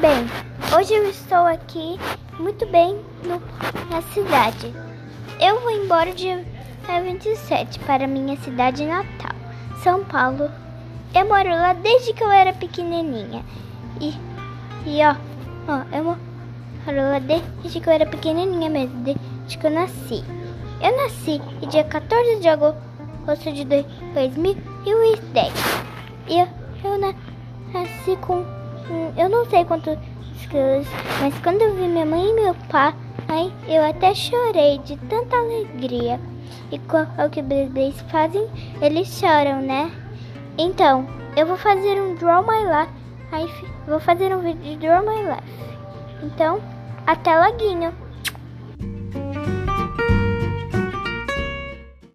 Bem, hoje eu estou aqui muito bem no, na cidade. Eu vou embora dia 27 para minha cidade natal, São Paulo. Eu moro lá desde que eu era pequenininha. E, e ó, ó, eu moro lá desde que eu era pequenininha mesmo, desde que eu nasci. Eu nasci dia 14 de agosto de 2010. E eu, eu nasci com eu não sei quantos quilos, mas quando eu vi minha mãe e meu pai, eu até chorei de tanta alegria. E o que bebês fazem? Eles choram, né? Então, eu vou fazer um Draw My Life. Vou fazer um vídeo de Draw My Life. Então, até loguinho.